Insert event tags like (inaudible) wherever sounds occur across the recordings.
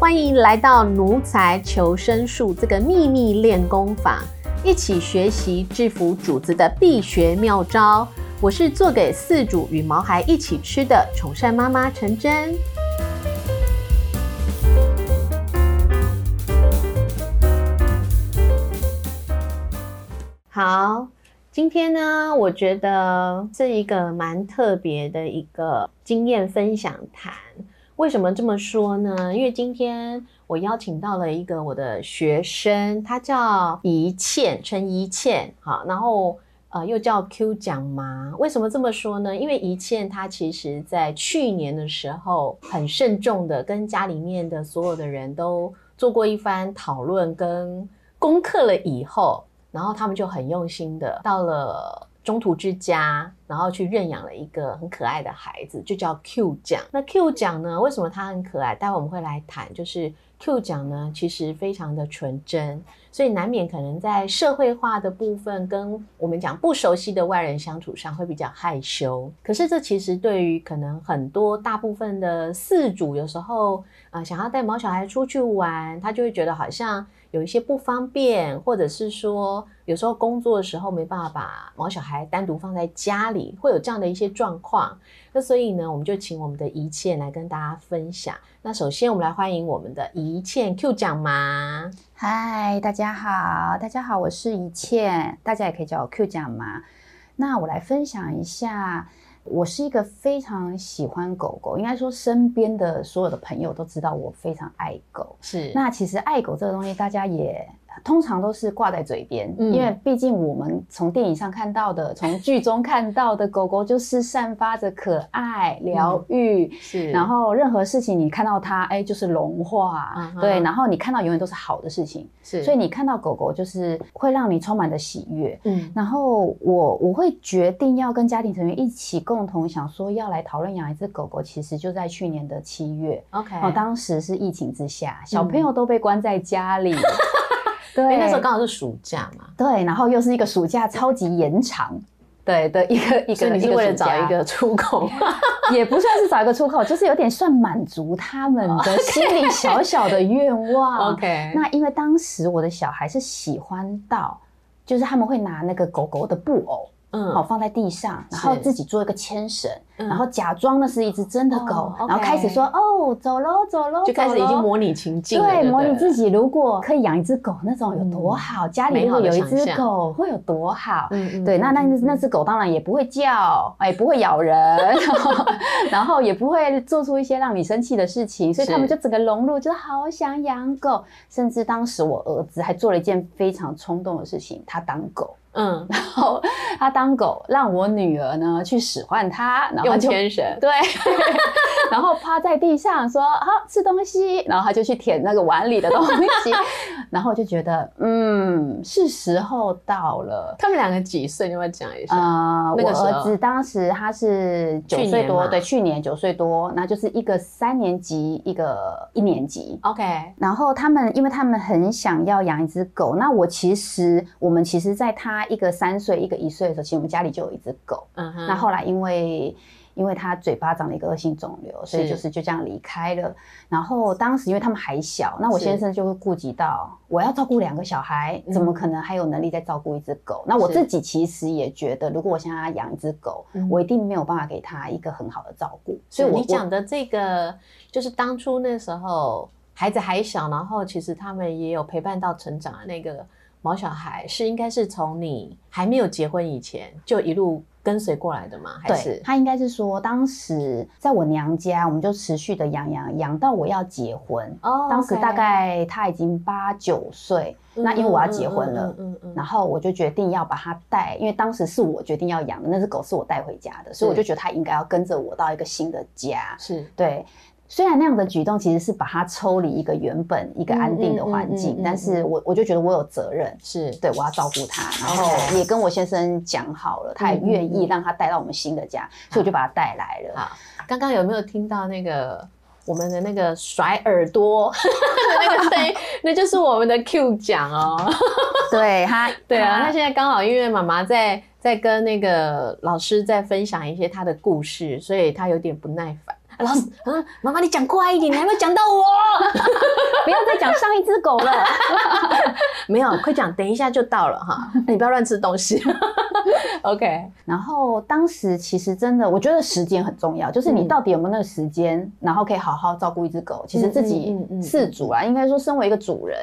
欢迎来到奴才求生术这个秘密练功坊，一起学习制服主子的必学妙招。我是做给饲主与毛孩一起吃的宠善妈妈陈真。好，今天呢，我觉得是一个蛮特别的一个经验分享谈。为什么这么说呢？因为今天我邀请到了一个我的学生，他叫怡倩，陈怡倩，好，然后呃又叫 Q 奖妈。为什么这么说呢？因为怡倩她其实在去年的时候很慎重的跟家里面的所有的人都做过一番讨论跟功课了以后，然后他们就很用心的到了。中途之家，然后去认养了一个很可爱的孩子，就叫 Q 奖。那 Q 奖呢？为什么它很可爱？待会我们会来谈。就是 Q 奖呢，其实非常的纯真，所以难免可能在社会化的部分，跟我们讲不熟悉的外人相处上会比较害羞。可是这其实对于可能很多大部分的饲主，有时候啊，想要带毛小孩出去玩，他就会觉得好像。有一些不方便，或者是说有时候工作的时候没办法把毛小孩单独放在家里，会有这样的一些状况。那所以呢，我们就请我们的一切来跟大家分享。那首先我们来欢迎我们的一切 Q 奖妈。嗨，大家好，大家好，我是一切，大家也可以叫我 Q 奖妈。那我来分享一下。我是一个非常喜欢狗狗，应该说身边的所有的朋友都知道我非常爱狗。是，那其实爱狗这个东西，大家也。通常都是挂在嘴边，因为毕竟我们从电影上看到的，从剧中看到的狗狗就是散发着可爱、疗愈，是。然后任何事情你看到它，哎，就是融化，对。然后你看到永远都是好的事情，是。所以你看到狗狗就是会让你充满着喜悦，嗯。然后我我会决定要跟家庭成员一起共同想说要来讨论养一只狗狗，其实就在去年的七月，OK。哦，当时是疫情之下，小朋友都被关在家里。对，那时候刚好是暑假嘛。对，然后又是一个暑假超级延长，对的一个一个，你是为了找一个出口，(laughs) 也不算是找一个出口，就是有点算满足他们的心里小小的愿望。OK，那因为当时我的小孩是喜欢到，就是他们会拿那个狗狗的布偶。嗯，好，放在地上，然后自己做一个牵绳，然后假装那是一只真的狗，然后开始说哦，走喽，走喽，就开始已经模拟情境，对，模拟自己如果可以养一只狗，那种有多好，家里如果有一只狗会有多好，嗯对，那那那只狗当然也不会叫，(laughs) 哎，不会咬人，然后也不会做出一些让你生气的事情，所以他们就整个融入，就好想养狗，甚至当时我儿子还做了一件非常冲动的事情，他当狗。嗯，然后他当狗，让我女儿呢去使唤他，然后牵绳，对，(laughs) 然后趴在地上说好吃东西，然后他就去舔那个碗里的东西，(laughs) 然后就觉得嗯是时候到了。他们两个几岁？你要讲一下啊？我儿子当时他是九岁多，对，去年九岁多，那就是一个三年级，一个一年级。OK，然后他们因为他们很想要养一只狗，那我其实我们其实在他。一个三岁，一个一岁的时候，其实我们家里就有一只狗。嗯哼。那后来因为因为他嘴巴长了一个恶性肿瘤，所以就是就这样离开了。然后当时因为他们还小，那我先生就会顾及到我要照顾两个小孩，怎么可能还有能力再照顾一只狗？那我自己其实也觉得，如果我现在要养一只狗，我一定没有办法给他一个很好的照顾。所以你讲的这个，就是当初那时候孩子还小，然后其实他们也有陪伴到成长的那个。毛小孩是应该是从你还没有结婚以前就一路跟随过来的吗？还是他应该是说，当时在我娘家，我们就持续的养养养到我要结婚。哦，当时大概他已经八九岁，那因为我要结婚了，嗯嗯，然后我就决定要把它带，因为当时是我决定要养的那只狗是我带回家的，所以我就觉得它应该要跟着我到一个新的家。是对。虽然那样的举动其实是把他抽离一个原本一个安定的环境，但是我我就觉得我有责任，是对我要照顾他，然后也跟我先生讲好了，他也愿意让他带到我们新的家，所以我就把他带来了。好，刚刚有没有听到那个我们的那个甩耳朵 (laughs) 那个声音？那就是我们的 Q 奖哦。(laughs) 对他，对啊，他现在刚好因为妈妈在在跟那个老师在分享一些他的故事，所以他有点不耐烦。老师，嗯，妈妈你讲快一点，你还没讲到我，(laughs) 不要再讲上一只狗了。(laughs) 没有，快讲，等一下就到了哈，(laughs) 你不要乱吃东西。OK，然后当时其实真的，我觉得时间很重要，就是你到底有没有那个时间，然后可以好好照顾一只狗。其实自己饲主啊，应该说身为一个主人。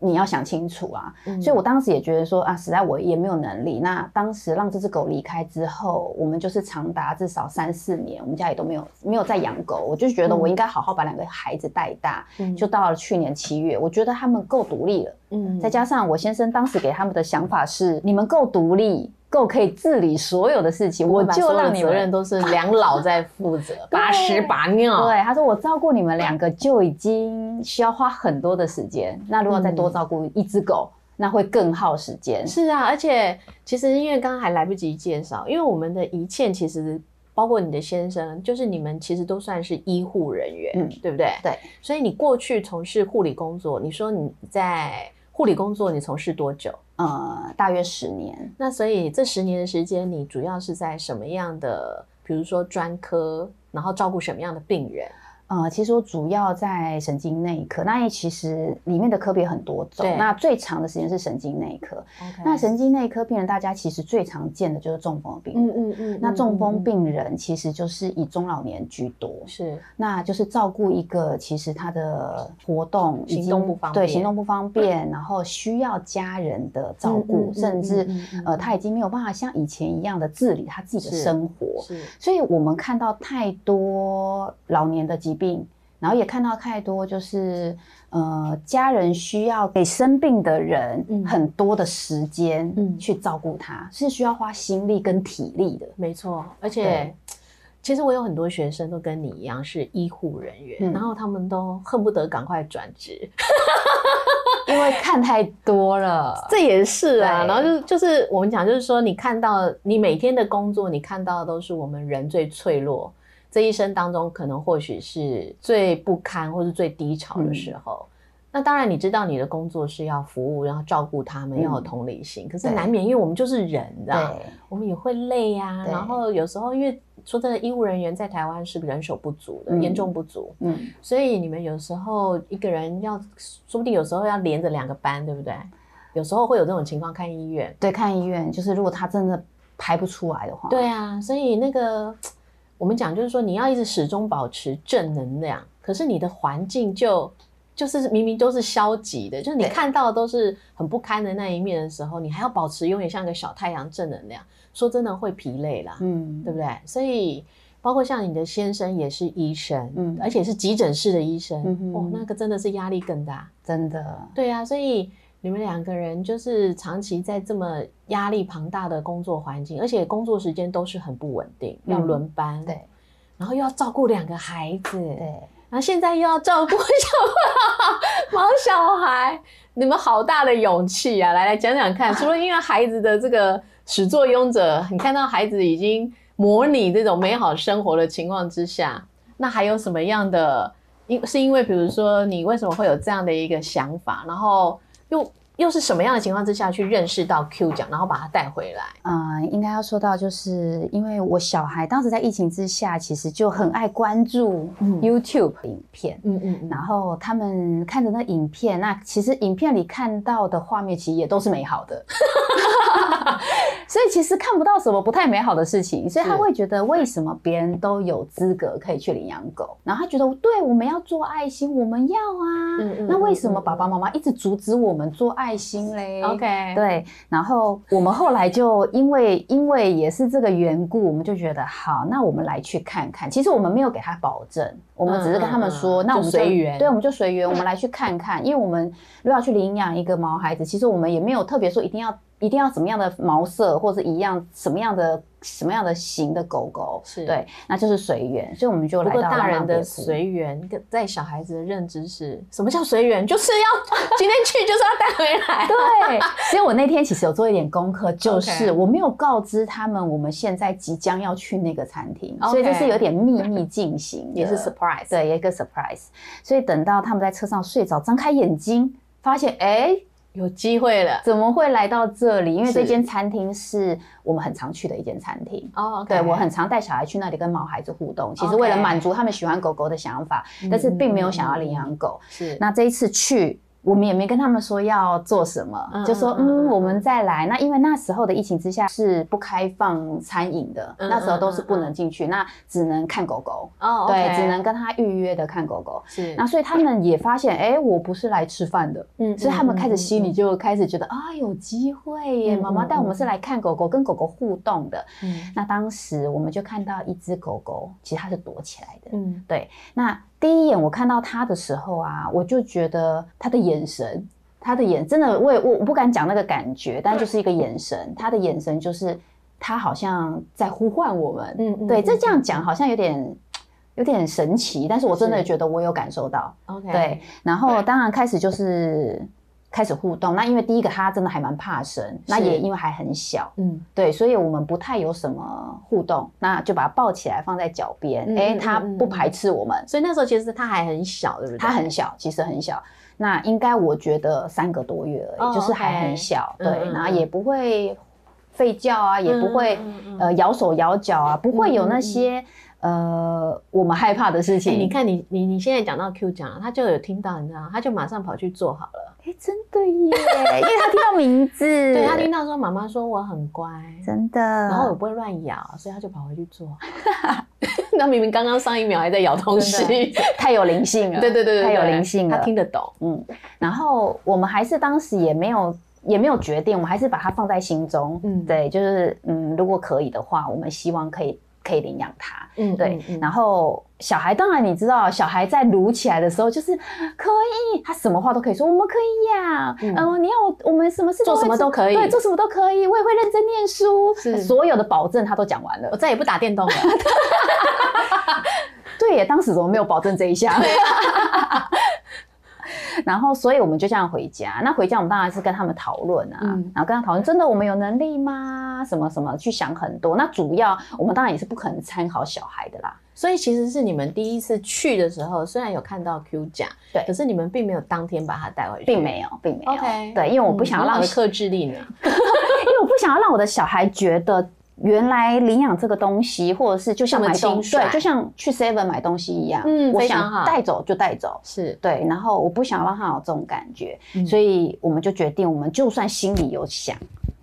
你要想清楚啊，所以我当时也觉得说啊，实在我也没有能力。那当时让这只狗离开之后，我们就是长达至少三四年，我们家里都没有没有再养狗。我就觉得我应该好好把两个孩子带大。就到了去年七月，我觉得他们够独立了。嗯，再加上我先生当时给他们的想法是，你们够独立。够可以治理所有的事情，我就让责任都是两老在负责，(laughs) 把屎把尿。对，他说我照顾你们两个就已经需要花很多的时间，那如果再多照顾一只狗，那会更耗时间。是啊，而且其实因为刚刚还来不及介绍，因为我们的一切其实包括你的先生，就是你们其实都算是医护人员，嗯，对不对？对，所以你过去从事护理工作，你说你在护理工作你从事多久？呃，大约十年。那所以这十年的时间，你主要是在什么样的，比如说专科，然后照顾什么样的病人？呃，其实我主要在神经内科，那也其实里面的科别很多种。那最长的时间是神经内科。那神经内科病人，大家其实最常见的就是中风病人。嗯嗯嗯。那中风病人其实就是以中老年居多。是。那就是照顾一个其实他的活动行动不方便，对行动不方便，然后需要家人的照顾，甚至呃他已经没有办法像以前一样的自理他自己的生活。是。所以我们看到太多老年的疾。病，然后也看到太多，就是呃，家人需要给生病的人很多的时间去照顾他，是需要花心力跟体力的。没错，而且其实我有很多学生都跟你一样是医护人员，然后他们都恨不得赶快转职，(laughs) 因为看太多了。这也是啊，然后就就是我们讲，就是说你看到你每天的工作，你看到的都是我们人最脆弱。这一生当中，可能或许是最不堪或是最低潮的时候。那当然，你知道你的工作是要服务，然后照顾他们，要有同理心。可是难免，因为我们就是人，知道我们也会累呀。然后有时候，因为说真的，医务人员在台湾是人手不足的，严重不足。嗯。所以你们有时候一个人要，说不定有时候要连着两个班，对不对？有时候会有这种情况，看医院。对，看医院就是如果他真的排不出来的话。对啊，所以那个。我们讲就是说，你要一直始终保持正能量，可是你的环境就就是明明都是消极的，就是你看到都是很不堪的那一面的时候，你还要保持永远像个小太阳正能量，说真的会疲累啦，嗯，对不对？所以包括像你的先生也是医生，嗯，而且是急诊室的医生，哦，那个真的是压力更大，真的，对啊，所以。你们两个人就是长期在这么压力庞大的工作环境，而且工作时间都是很不稳定，要轮班，对，然后又要照顾两个孩子，对，然后现在又要照顾小毛小孩，你们好大的勇气啊！来来讲讲看，(laughs) 除了因为孩子的这个始作俑者，你看到孩子已经模拟这种美好生活的情况之下，那还有什么样的？因是因为比如说你为什么会有这样的一个想法，然后？又又是什么样的情况之下去认识到 Q 奖，然后把它带回来？嗯，应该要说到，就是因为我小孩当时在疫情之下，其实就很爱关注 YouTube 影片，嗯嗯，然后他们看着那影片，那其实影片里看到的画面，其实也都是美好的。(laughs) (laughs) 所以其实看不到什么不太美好的事情，所以他会觉得为什么别人都有资格可以去领养狗，然后他觉得对我们要做爱心，我们要啊，那为什么爸爸妈妈一直阻止我们做爱心嘞？OK，对，然后我们后来就因为因为也是这个缘故，我们就觉得好，那我们来去看看。其实我们没有给他保证，我们只是跟他们说，那我们随缘，对，我们就随缘，我们来去看看，因为我们如果要去领养一个毛孩子，其实我们也没有特别说一定要。一定要什么样的毛色，或者一样什么样的什么样的型的狗狗，是对，那就是随缘。所以我们就来到大人的随缘，在小孩子的认知是什么叫随缘？就是要 (laughs) 今天去就是要带回来。对，所以我那天其实有做一点功课，就是我没有告知他们我们现在即将要去那个餐厅，所以这是有点秘密进行，(laughs) 也是 surprise，对，一个 surprise。所以等到他们在车上睡着，张开眼睛，发现哎。有机会了，怎么会来到这里？因为这间餐厅是我们很常去的一间餐厅哦。对我很常带小孩去那里跟毛孩子互动，其实为了满足他们喜欢狗狗的想法，但是并没有想要领养狗。是，那这一次去。我们也没跟他们说要做什么，就说嗯，我们再来。那因为那时候的疫情之下是不开放餐饮的，那时候都是不能进去，那只能看狗狗。哦，对，只能跟他预约的看狗狗。是，那所以他们也发现，哎，我不是来吃饭的，嗯，所以他们开始心里就开始觉得啊，有机会耶，妈妈带我们是来看狗狗，跟狗狗互动的。嗯，那当时我们就看到一只狗狗，其实它是躲起来的，嗯，对，那。第一眼我看到他的时候啊，我就觉得他的眼神，他的眼真的，我也我我不敢讲那个感觉，但就是一个眼神，他的眼神就是他好像在呼唤我们。嗯，对，这这样讲好像有点有点神奇，但是我真的觉得我有感受到。OK，对，然后当然开始就是。开始互动，那因为第一个他真的还蛮怕生，那也因为还很小，嗯，对，所以我们不太有什么互动，那就把它抱起来放在脚边，哎，他不排斥我们，所以那时候其实他还很小，对不对？他很小，其实很小，那应该我觉得三个多月而已，就是还很小，对，然后也不会吠叫啊，也不会呃咬手咬脚啊，不会有那些。呃，我们害怕的事情，你看你你你现在讲到 Q 讲，他就有听到，你知道，他就马上跑去做好了。(laughs) 哎，真的耶，(laughs) 因为他听到名字，(laughs) 对他听到说妈妈说我很乖，真的，然后我不会乱咬，所以他就跑回去做。那明明刚刚上一秒还在咬东西，太有灵性了。对对对太有灵性了，他听得懂。嗯，然后我们还是当时也没有也没有决定，我们还是把它放在心中。嗯，对，就是嗯，如果可以的话，我们希望可以。可以领养它，嗯，对。然后小孩当然你知道，小孩在撸起来的时候就是可以，他什么话都可以说，我们可以养。嗯，你要我我们什么事做什么都可以，对，做什么都可以。我也会认真念书，所有的保证他都讲完了。我再也不打电动了。(laughs) (laughs) 对耶，当时怎么没有保证这一项？然后，所以我们就这样回家。那回家，我们当然是跟他们讨论啊，然后跟他讨论，真的我们有能力吗？什么什么，去想很多。那主要，我们当然也是不可能参考小孩的啦。所以其实是你们第一次去的时候，虽然有看到 Q 甲，对，可是你们并没有当天把他带回去，并没有，并没有。OK，对，因为我不想要让克制力呢，(laughs) 因为我不想要让我的小孩觉得。原来领养这个东西，或者是就像买东西，对，就像去 Seven 买东西一样，嗯，我想带走就带走，是对。然后我不想让他有这种感觉，所以我们就决定，我们就算心里有想。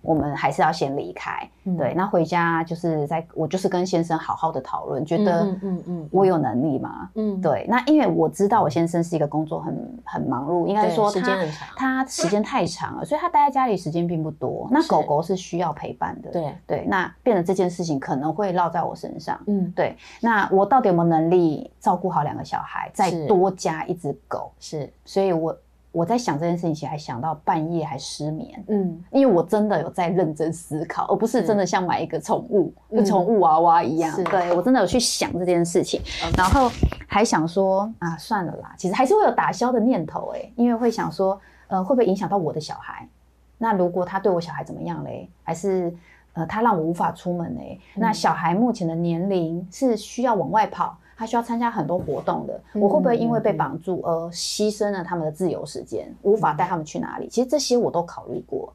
我们还是要先离开，对。那回家就是在我就是跟先生好好的讨论，觉得嗯嗯我有能力吗？嗯，对。那因为我知道我先生是一个工作很很忙碌，应该说他他时间太长了，所以他待在家里时间并不多。那狗狗是需要陪伴的，对对。那变得这件事情可能会落在我身上，嗯，对。那我到底有没有能力照顾好两个小孩，再多加一只狗？是，所以我。我在想这件事情，还想到半夜还失眠，嗯，因为我真的有在认真思考，而不是真的像买一个宠物，跟宠物娃娃一样。对我真的有去想这件事情，然后还想说啊，算了啦，其实还是会有打消的念头，哎，因为会想说，呃，会不会影响到我的小孩？那如果他对我小孩怎么样嘞？还是呃，他让我无法出门嘞？那小孩目前的年龄是需要往外跑？他需要参加很多活动的，我会不会因为被绑住而牺牲了他们的自由时间，无法带他们去哪里？其实这些我都考虑过。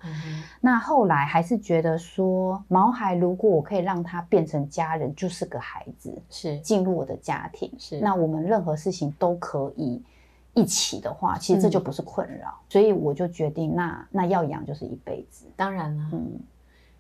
那后来还是觉得说，毛孩如果我可以让他变成家人，就是个孩子，是进入我的家庭，是那我们任何事情都可以一起的话，其实这就不是困扰。所以我就决定，那那要养就是一辈子。当然了，嗯。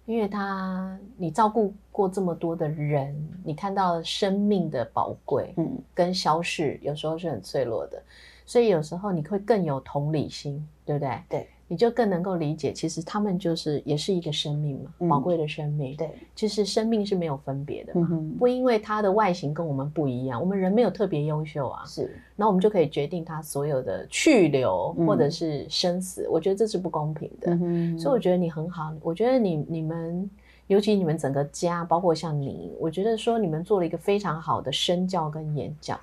因为他，你照顾过这么多的人，你看到生命的宝贵，嗯，跟消逝，有时候是很脆弱的，所以有时候你会更有同理心，对不对？对。你就更能够理解，其实他们就是也是一个生命嘛，宝贵的生命。对，其实生命是没有分别的嘛，不因为它的外形跟我们不一样，我们人没有特别优秀啊。是，那我们就可以决定他所有的去留或者是生死。我觉得这是不公平的，嗯所以我觉得你很好。我觉得你你们，尤其你们整个家，包括像你，我觉得说你们做了一个非常好的身教跟演讲，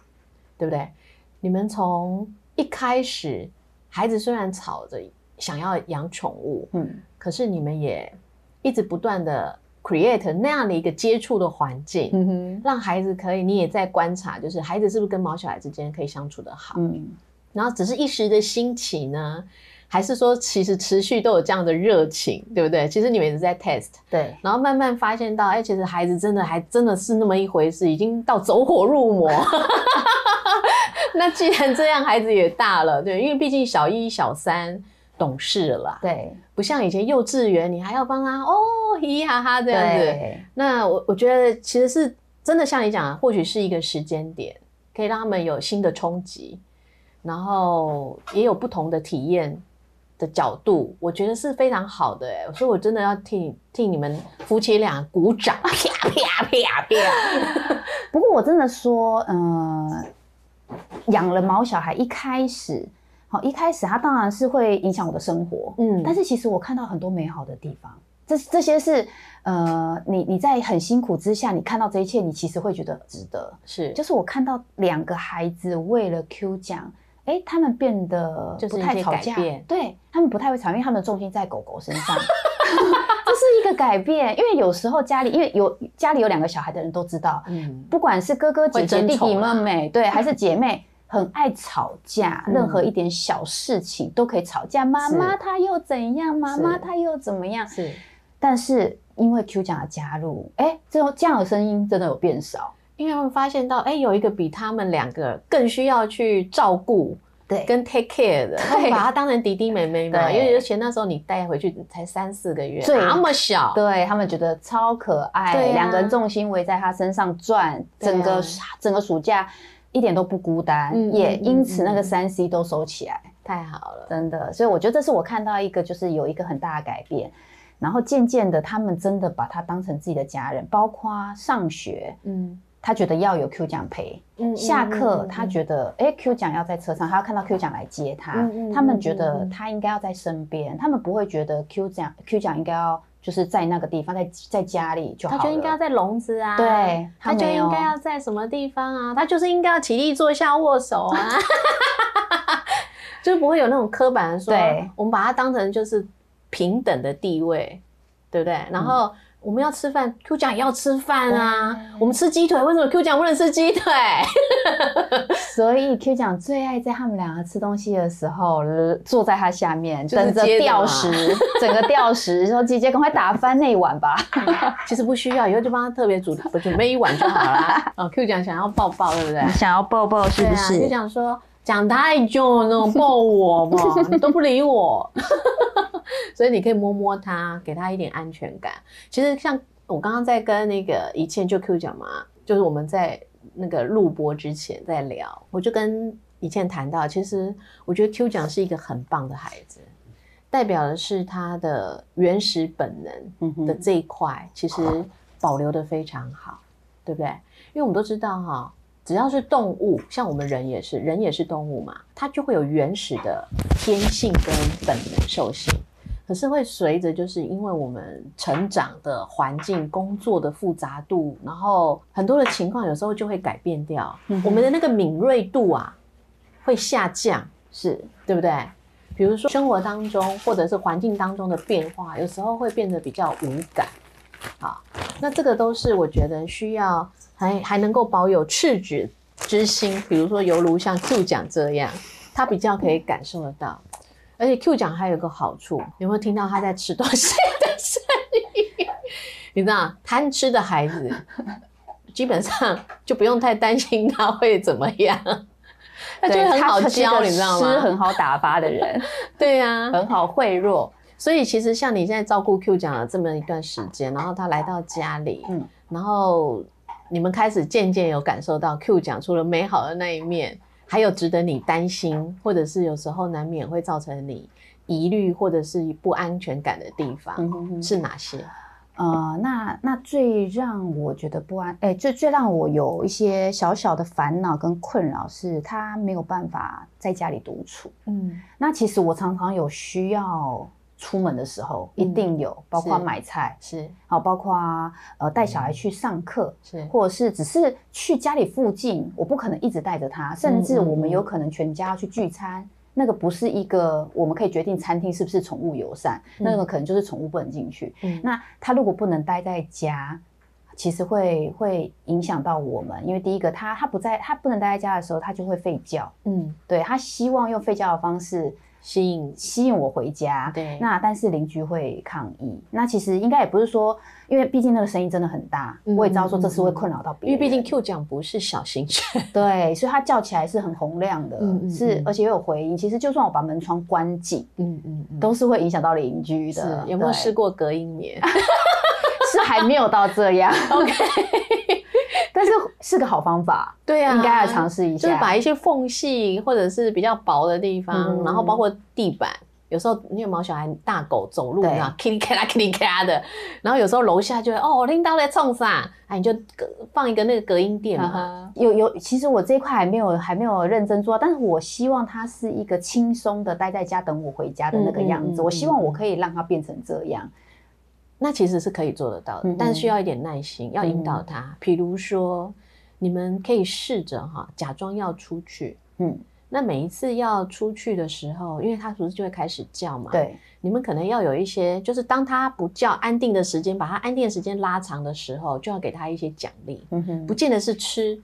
对不对？你们从一开始，孩子虽然吵着。想要养宠物，嗯，可是你们也一直不断的 create 那样的一个接触的环境，嗯哼，让孩子可以，你也在观察，就是孩子是不是跟毛小孩之间可以相处的好，嗯，然后只是一时的兴起呢，还是说其实持续都有这样的热情，对不对？其实你们也是在 test，对，然后慢慢发现到，哎，其实孩子真的还真的是那么一回事，已经到走火入魔。(laughs) (laughs) 那既然这样，孩子也大了，对，因为毕竟小一、小三懂事了，对，不像以前幼稚园，你还要帮他哦嘻嘻哈哈这样子。那我我觉得其实是真的像你讲，或许是一个时间点，可以让他们有新的冲击，然后也有不同的体验的角度，我觉得是非常好的哎，所以我真的要替替你们夫妻俩鼓掌，啪啪啪啪。(laughs) 不过我真的说，嗯。养了毛小孩，一开始，好，一开始他当然是会影响我的生活，嗯，但是其实我看到很多美好的地方，这这些是，呃，你你在很辛苦之下，你看到这一切，你其实会觉得值得，是，就是我看到两个孩子为了 Q 奖，哎，他们变得不太吵架，对他们不太会吵，因为他们的重心在狗狗身上。(laughs) 这是一个改变，因为有时候家里，因为有家里有两个小孩的人都知道，嗯，不管是哥哥姐姐、弟弟妹妹，对，还是 (laughs) 姐妹，很爱吵架，任何一点小事情都可以吵架。妈妈他又怎样？妈妈他又怎么样？是，但是因为 Q 奖的加入，哎，这种这样的声音真的有变少，因为他们发现到，哎，有一个比他们两个更需要去照顾。对，跟 take care 的，他把他当成弟弟妹妹嘛，因为而且那时候你带回去才三四个月，那么小，对他们觉得超可爱，两个人重心围在他身上转，整个整个暑假一点都不孤单，也因此那个三 C 都收起来，太好了，真的，所以我觉得这是我看到一个就是有一个很大的改变，然后渐渐的他们真的把他当成自己的家人，包括上学，嗯。他觉得要有 Q 奖陪，下课他觉得哎 Q 奖要在车上，他要看到 Q 奖来接他。他们觉得他应该要在身边，他们不会觉得 Q 奖 Q 奖应该要就是在那个地方，在在家里就好他就应该要在笼子啊，对，他就应该要在什么地方啊？他就是应该要起立坐下握手啊，(laughs) 就是不会有那种刻板的说，我们把它当成就是平等的地位，对不对？然后。我们要吃饭，Q 奖也要吃饭啊。我们吃鸡腿，为什么 Q 奖不能吃鸡腿？(laughs) 所以 Q 奖最爱在他们两个吃东西的时候，坐在他下面等着吊食，(laughs) 整个吊食，说姐姐赶快打翻那一碗吧。其 (laughs) 实不需要，以后就帮他特别煮，准备一碗就好了。哦，Q 奖想要抱抱，对不对？想要抱抱是不是？就想说讲太久了，抱我吧，你 (laughs) 都不理我。(laughs) 所以你可以摸摸他，给他一点安全感。其实像我刚刚在跟那个一倩就 Q 讲嘛，就是我们在那个录播之前在聊，我就跟一倩谈到，其实我觉得 Q 讲是一个很棒的孩子，代表的是他的原始本能的这一块，其实保留的非常好，对不对？因为我们都知道哈，只要是动物，像我们人也是，人也是动物嘛，它就会有原始的天性跟本能兽性。可是会随着，就是因为我们成长的环境、工作的复杂度，然后很多的情况，有时候就会改变掉我们的那个敏锐度啊，会下降，是对不对？比如说生活当中或者是环境当中的变化，有时候会变得比较无感。好，那这个都是我觉得需要还还能够保有赤子之心，比如说犹如像 Q 讲这样，他比较可以感受得到。而且 Q 奖还有个好处，有没有听到他在吃东西的声音？(laughs) 你知道，贪吃的孩子基本上就不用太担心他会怎么样，(laughs) 他就很好教，你知道吗？吃很好打发的人，(laughs) 对呀，很好贿赂。所以其实像你现在照顾 Q 奖了这么一段时间，然后他来到家里，嗯，然后你们开始渐渐有感受到 Q 讲出了美好的那一面。还有值得你担心，或者是有时候难免会造成你疑虑或者是不安全感的地方是哪些？呃，那那最让我觉得不安，哎，最最让我有一些小小的烦恼跟困扰是，他没有办法在家里独处。嗯，那其实我常常有需要。出门的时候一定有，包括买菜是，好，包括呃带小孩去上课是，或者是只是去家里附近，我不可能一直带着他，甚至我们有可能全家要去聚餐，那个不是一个我们可以决定餐厅是不是宠物友善，那个可能就是宠物不能进去。嗯。那他如果不能待在家，其实会会影响到我们，因为第一个他他不在，他不能待在家的时候，他就会吠叫，嗯，对他希望用吠叫的方式。吸引吸引我回家。对，那但是邻居会抗议。那其实应该也不是说，因为毕竟那个声音真的很大，我也知道说这是会困扰到别人。因为毕竟 Q 奖不是小型犬，(laughs) 对，所以它叫起来是很洪亮的，是而且又有回音。其实就算我把门窗关紧，嗯嗯，都是会影响到邻居的。有没有试过隔音棉？(laughs) 是还没有到这样。(laughs) OK。但是是个好方法，(laughs) 对呀，应该要尝试一下，就是把一些缝隙或者是比较薄的地方，然后包括地板，有时候你有毛小孩大狗走路啊，噼里咔啦噼里咔啦的，然后有时候楼下就会哦，拎到在冲啥，哎，你就放一个那个隔音垫嘛。有有，其实我这一块还没有还没有认真做，但是我希望它是一个轻松的待在家等我回家的那个样子，我希望我可以让它变成这样。那其实是可以做得到的，但需要一点耐心，要引导他。比如说，你们可以试着哈，假装要出去。嗯，那每一次要出去的时候，因为他不是就会开始叫嘛。对，你们可能要有一些，就是当他不叫，安定的时间，把他安定的时间拉长的时候，就要给他一些奖励。嗯哼，不见得是吃。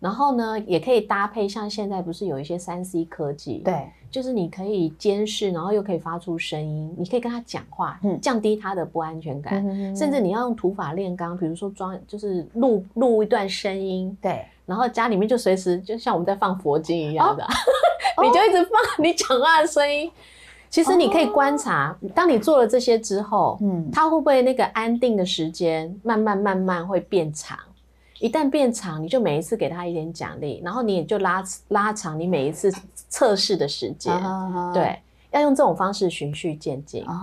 然后呢，也可以搭配像现在不是有一些三 C 科技，对，就是你可以监视，然后又可以发出声音，你可以跟他讲话，嗯，降低他的不安全感，甚至你要用土法炼钢，比如说装就是录录一段声音，对，然后家里面就随时就像我们在放佛经一样的，(laughs) 你就一直放你讲话的声音。其实你可以观察，当你做了这些之后，嗯，他会不会那个安定的时间慢慢慢慢会变长？一旦变长，你就每一次给他一点奖励，然后你也就拉拉长你每一次测试的时间。对，要用这种方式循序渐进。哦，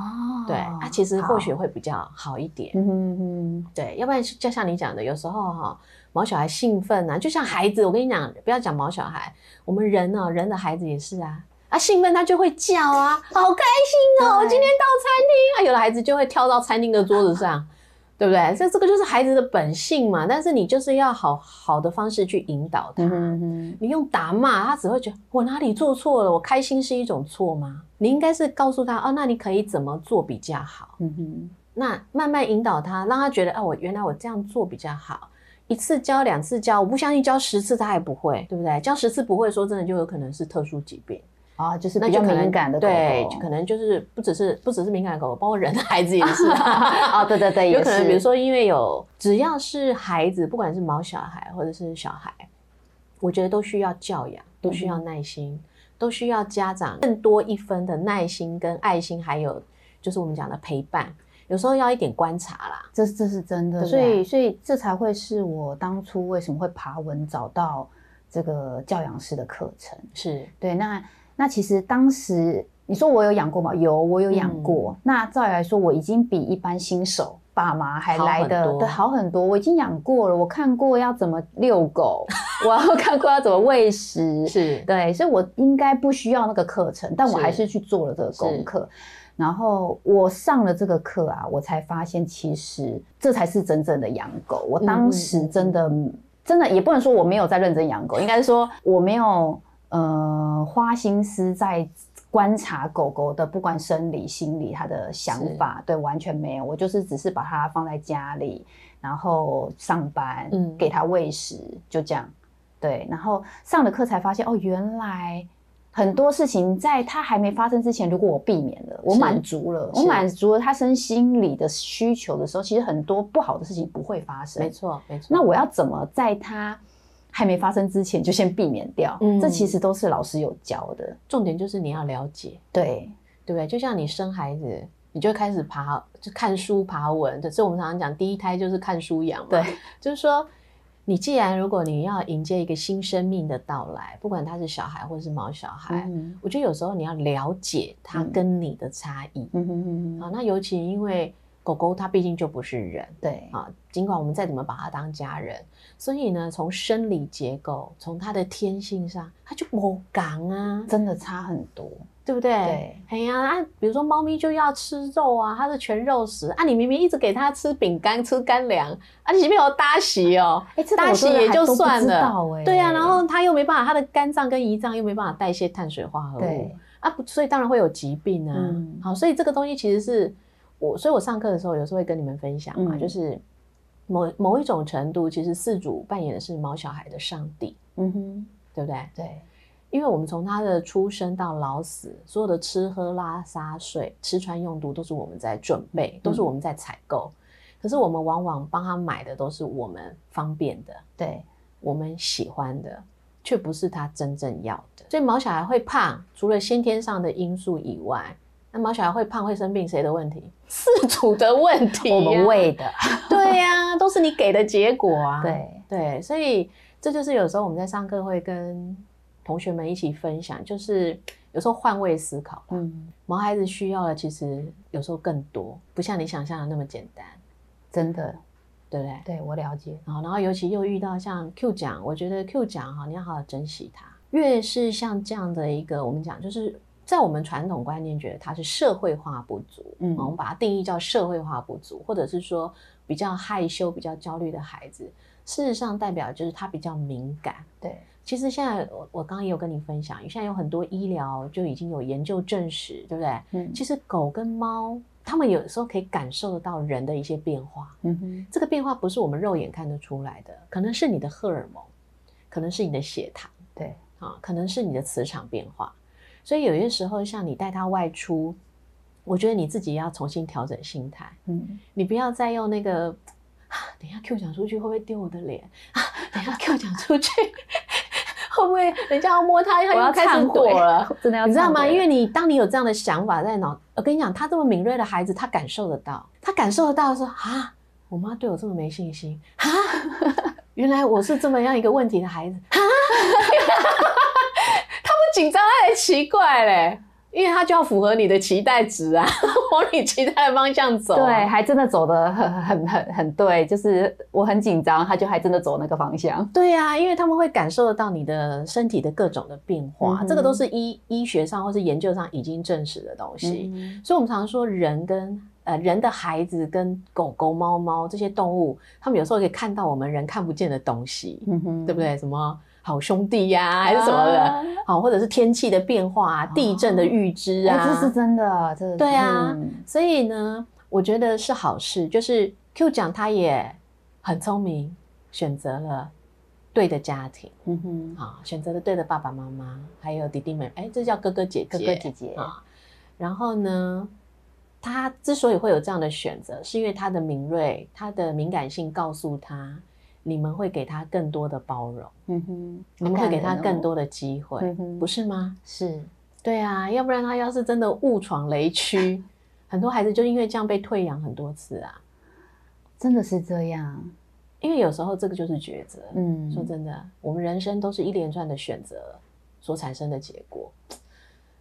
对，啊，其实或许会比较好一点。嗯嗯，对，要不然就像你讲的，有时候哈，毛小孩兴奋啊，就像孩子，我跟你讲，不要讲毛小孩，我们人呢，人的孩子也是啊，啊，兴奋他就会叫啊，好开心哦，今天到餐厅啊，有的孩子就会跳到餐厅的桌子上。对不对？这这个就是孩子的本性嘛。但是你就是要好好的方式去引导他。你用打骂，他只会觉得我哪里做错了？我开心是一种错吗？你应该是告诉他哦，那你可以怎么做比较好？嗯哼。那慢慢引导他，让他觉得哦，我原来我这样做比较好。一次教，两次教，我不相信教十次他还不会，对不对？教十次不会，说真的就有可能是特殊疾病。啊，就是比较敏感的狗狗，对，可能就是不只是不只是敏感的狗狗，包括人的孩子也是 (laughs) 啊。对对对，(laughs) 有可能比如说因为有只要是孩子，不管是毛小孩或者是小孩，我觉得都需要教养，都需要耐心，都需要家长更多一分的耐心跟爱心，还有就是我们讲的陪伴，有时候要一点观察啦。这这是真的，所以所以这才会是我当初为什么会爬文找到这个教养师的课程，是对那。那其实当时你说我有养过吗？有，我有养过。那照理来说，我已经比一般新手爸妈还来的的好很多。我已经养过了，我看过要怎么遛狗，我 (laughs) 要看过要怎么喂食，是对，所以我应该不需要那个课程，但我还是去做了这个功课。然后我上了这个课啊，我才发现其实这才是真正的养狗。我当时真的真的也不能说我没有在认真养狗，应该是说我没有。呃，花心思在观察狗狗的，不管生理、心理，它的想法，对，完全没有。我就是只是把它放在家里，然后上班，嗯，给它喂食，就这样。对，然后上了课才发现，哦，原来很多事情在它还没发生之前，如果我避免了，我满足了，我满足了它身心理的需求的时候，其实很多不好的事情不会发生。没错，没错。那我要怎么在它？还没发生之前就先避免掉，这其实都是老师有教的。重点就是你要了解，对对不对？就像你生孩子，你就开始爬，就看书爬文。可是我们常常讲，第一胎就是看书养嘛。对，就是说，你既然如果你要迎接一个新生命的到来，不管他是小孩或者是毛小孩，我觉得有时候你要了解他跟你的差异。嗯哼哼哼。那尤其因为狗狗它毕竟就不是人，对啊，尽管我们再怎么把它当家人。所以呢，从生理结构，从它的天性上，它就不刚啊，真的差很多，对不对？对，哎呀，啊，比如说猫咪就要吃肉啊，它是全肉食啊，你明明一直给它吃饼干、吃干粮，啊，你没有搭席哦，搭席也就算了，对呀，然后它又没办法，它的肝脏跟胰脏又没办法代谢碳水化合物，啊，所以当然会有疾病啊。好，所以这个东西其实是我，所以我上课的时候有时候会跟你们分享嘛，就是。某某一种程度，其实四主扮演的是毛小孩的上帝，嗯哼，对不对？对，因为我们从他的出生到老死，所有的吃喝拉撒睡、吃穿用度都是我们在准备，都是我们在采购。可是我们往往帮他买的都是我们方便的，对我们喜欢的，却不是他真正要的。所以毛小孩会胖，除了先天上的因素以外，那毛小孩会胖会生病，谁的问题？饲主的问题，我们喂的，(laughs) 对呀，都是你给的结果啊。对对，所以这就是有时候我们在上课会跟。同学们一起分享，就是有时候换位思考吧。嗯，毛孩子需要的其实有时候更多，不像你想象的那么简单，真的，对不对？对我了解。然后，然后尤其又遇到像 Q 奖，我觉得 Q 奖哈，你要好好珍惜它。越是像这样的一个，我们讲就是在我们传统观念觉得它是社会化不足，嗯，我们把它定义叫社会化不足，或者是说比较害羞、比较焦虑的孩子，事实上代表就是他比较敏感，对。其实现在我我刚刚也有跟你分享，现在有很多医疗就已经有研究证实，对不对？嗯，其实狗跟猫，它们有时候可以感受得到人的一些变化。嗯哼，这个变化不是我们肉眼看得出来的，可能是你的荷尔蒙，可能是你的血糖，对啊，可能是你的磁场变化。所以有些时候，像你带他外出，我觉得你自己要重新调整心态。嗯，你不要再用那个啊，等下 Q 讲出去会不会丢我的脸啊？等下 Q 讲出去。会不会人家要摸他，他要开始躲了？(laughs) 真的要你知道吗？因为你当你有这样的想法在脑，我跟你讲，他这么敏锐的孩子，他感受得到，他感受得到说啊，我妈对我这么没信心啊，(laughs) 原来我是这么样一个问题的孩子啊，(laughs) 紧张，他也奇怪嘞。因为他就要符合你的期待值啊，(laughs) 往你期待的方向走。对，还真的走的很很很很对，就是我很紧张，他就还真的走那个方向。对呀，因为他们会感受得到你的身体的各种的变化，这个都是医医学上或是研究上已经证实的东西。所以，我们常常说，人跟呃人的孩子跟狗狗、猫猫这些动物，他们有时候可以看到我们人看不见的东西，对不对？什么？好兄弟呀，还是什么的，好，或者是天气的变化、啊地震的预知啊，这是真的，这对啊。所以呢，我觉得是好事。就是 Q 讲他也很聪明，选择了对的家庭，嗯哼，啊，选择了对的爸爸妈妈，还有弟弟妹，哎，这叫哥哥姐姐，哥哥姐姐啊。然后呢，他之所以会有这样的选择，是因为他的敏锐，他的敏感性告诉他。你们会给他更多的包容，嗯哼，你们会给他更多的机会，不是吗？是，对啊，要不然他要是真的误闯雷区，(laughs) 很多孩子就因为这样被退养很多次啊，真的是这样。因为有时候这个就是抉择，嗯，说真的，我们人生都是一连串的选择所产生的结果。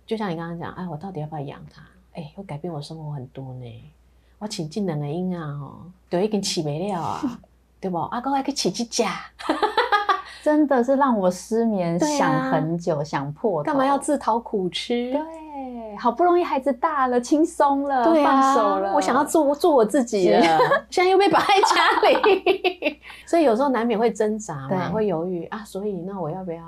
就像你刚刚讲，哎，我到底要不要养他？哎，会改变我生活很多呢。我请进两个婴啊，哦，都已经起没了啊。(laughs) 对不？阿公还可以起起假，(laughs) 真的是让我失眠，想很久，想破。干嘛要自讨苦吃？对，好不容易孩子大了，轻松了，放手了，我想要做做我自己了，(laughs) 现在又被绑在家里，(laughs) 所以有时候难免会挣扎嘛，会犹豫啊。所以那我要不要？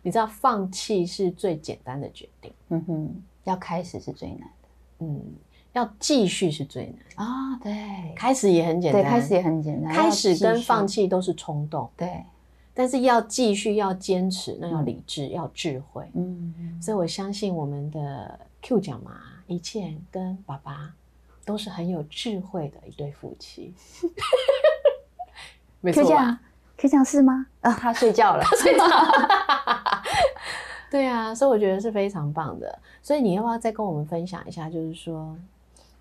你知道，放弃是最简单的决定。嗯哼，要开始是最难的。嗯。要继续是最难啊！对，开始也很简单，对，开始也很简单。开始跟放弃都是冲动，对。但是要继续，要坚持，那要理智，要智慧。嗯，所以我相信我们的 Q 讲嘛，一切跟爸爸都是很有智慧的一对夫妻。(laughs) 没错吧？Q 讲是吗？啊，他睡觉了，(laughs) 睡觉。(laughs) 对啊，所以我觉得是非常棒的。所以你要不要再跟我们分享一下？就是说。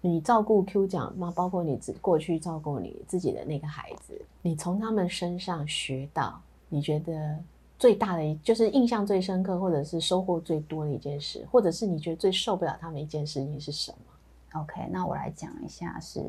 你照顾 Q 奖那？包括你自过去照顾你自己的那个孩子，你从他们身上学到，你觉得最大的，就是印象最深刻，或者是收获最多的一件事，或者是你觉得最受不了他们一件事情是什么？OK，那我来讲一下，是，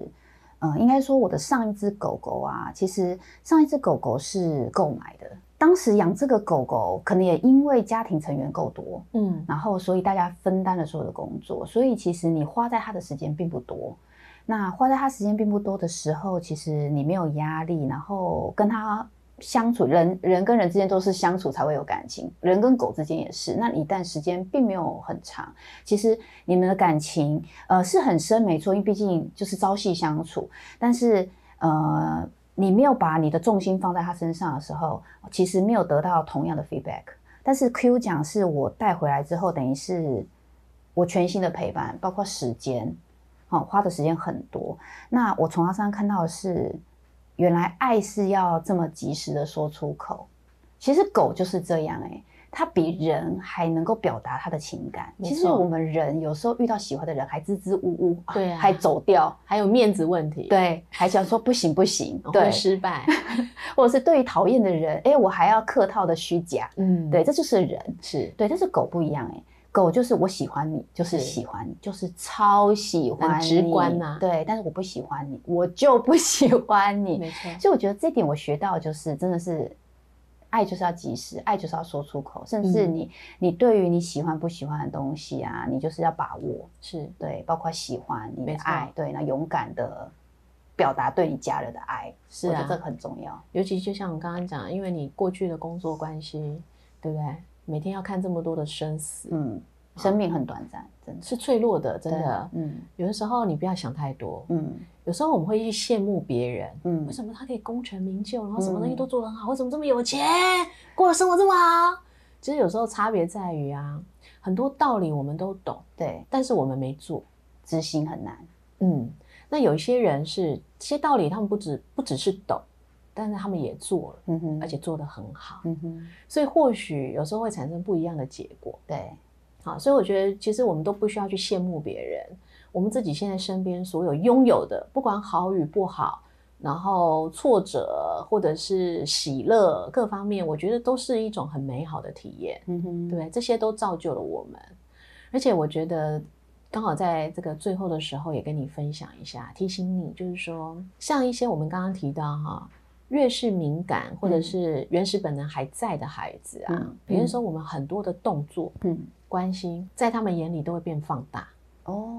嗯，应该说我的上一只狗狗啊，其实上一只狗狗是购买的。当时养这个狗狗，可能也因为家庭成员够多，嗯，然后所以大家分担了所有的工作，所以其实你花在它的时间并不多。那花在它时间并不多的时候，其实你没有压力，然后跟它相处，人人跟人之间都是相处才会有感情，人跟狗之间也是。那一旦时间并没有很长，其实你们的感情呃是很深，没错，因为毕竟就是朝夕相处，但是呃。你没有把你的重心放在他身上的时候，其实没有得到同样的 feedback。但是 Q 奖是我带回来之后，等于是我全新的陪伴，包括时间，好花的时间很多。那我从他身上看到的是，原来爱是要这么及时的说出口。其实狗就是这样哎。他比人还能够表达他的情感。其实我们人有时候遇到喜欢的人，还支支吾吾，对，还走掉，还有面子问题，对，还想说不行不行，对失败，(laughs) 或者是对于讨厌的人，哎，我还要客套的虚假，嗯，对，这就是人，是。对，但是狗不一样，哎，狗就是我喜欢你，就是喜欢你，就是超喜欢，直观呐，对，但是我不喜欢你，我就不喜欢你，没错，所以我觉得这点我学到就是真的是。爱就是要及时，爱就是要说出口，甚至你你对于你喜欢不喜欢的东西啊，你就是要把握，是对，包括喜欢你的爱，对，那勇敢的表达对你家人的爱，是啊，这个很重要。尤其就像我刚刚讲，因为你过去的工作关系，对不对？每天要看这么多的生死，嗯。生命很短暂，真的是脆弱的，真的。嗯，有的时候你不要想太多。嗯，有时候我们会去羡慕别人。嗯，为什么他可以功成名就，然后什么东西都做得很好？为什么这么有钱，过的生活这么好？其实有时候差别在于啊，很多道理我们都懂，对，但是我们没做，执行很难。嗯，那有一些人是这些道理，他们不只不只是懂，但是他们也做了，嗯哼，而且做得很好，嗯哼。所以或许有时候会产生不一样的结果，对。好，所以我觉得其实我们都不需要去羡慕别人，我们自己现在身边所有拥有的，不管好与不好，然后挫折或者是喜乐各方面，我觉得都是一种很美好的体验。嗯哼，对，这些都造就了我们。而且我觉得刚好在这个最后的时候，也跟你分享一下，提醒你，就是说，像一些我们刚刚提到哈。越是敏感或者是原始本能还在的孩子啊，比如说我们很多的动作、嗯，关心，在他们眼里都会变放大哦，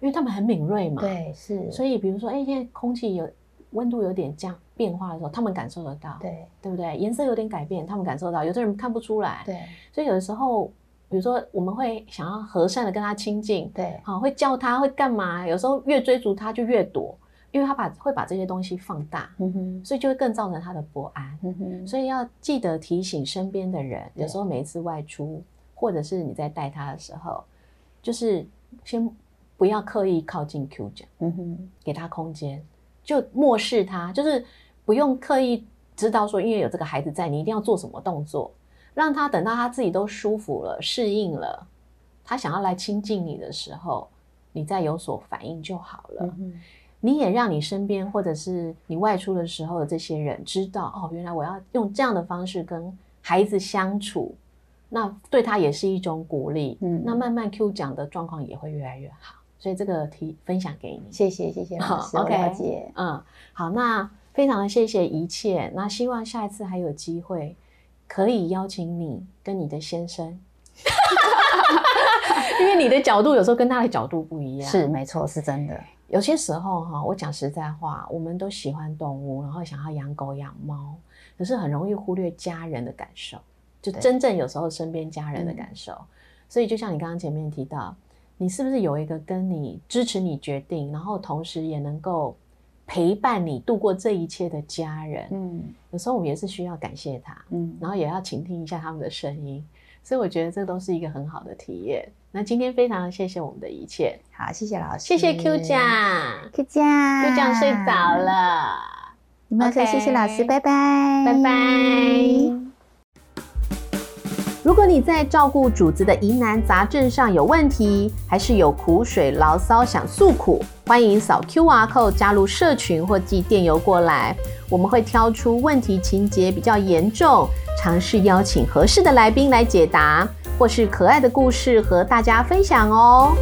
因为他们很敏锐嘛。对，是。所以比如说，哎，现在空气有温度有点降变化的时候，他们感受得到，对，对不对？颜色有点改变，他们感受到。有的人看不出来，对。所以有的时候，比如说我们会想要和善的跟他亲近，对，好，会叫他会干嘛？有时候越追逐他就越躲。因为他把会把这些东西放大，嗯哼所以就会更造成他的不安。嗯哼所以要记得提醒身边的人，有时候每一次外出，或者是你在带他的时候，就是先不要刻意靠近 Q 家，嗯哼，给他空间，就漠视他，就是不用刻意知道说，因为有这个孩子在，你一定要做什么动作，让他等到他自己都舒服了、适应了，他想要来亲近你的时候，你再有所反应就好了。嗯你也让你身边或者是你外出的时候的这些人知道哦，原来我要用这样的方式跟孩子相处，那对他也是一种鼓励。嗯，那慢慢 Q 讲的状况也会越来越好。所以这个提分享给你，谢谢谢谢老师，OK，姐，嗯，好，那非常的谢谢一切。那希望下一次还有机会可以邀请你跟你的先生，(laughs) 因为你的角度有时候跟他的角度不一样，是没错，是真的。有些时候哈，我讲实在话，我们都喜欢动物，然后想要养狗养猫，可是很容易忽略家人的感受，就真正有时候身边家人的感受。所以就像你刚刚前面提到，你是不是有一个跟你支持你决定，然后同时也能够陪伴你度过这一切的家人？嗯，有时候我们也是需要感谢他，嗯，然后也要倾听一下他们的声音。所以我觉得这都是一个很好的体验。那今天非常谢谢我们的一切，好，谢谢老师，谢谢 Q 酱，Q 酱，Q 酱睡着了，你们可以谢谢老师，拜拜，拜拜。如果你在照顾主子的疑难杂症上有问题，还是有苦水牢骚想诉苦，欢迎扫 QR code 加入社群或寄电邮过来，我们会挑出问题情节比较严重。尝试邀请合适的来宾来解答，或是可爱的故事和大家分享哦。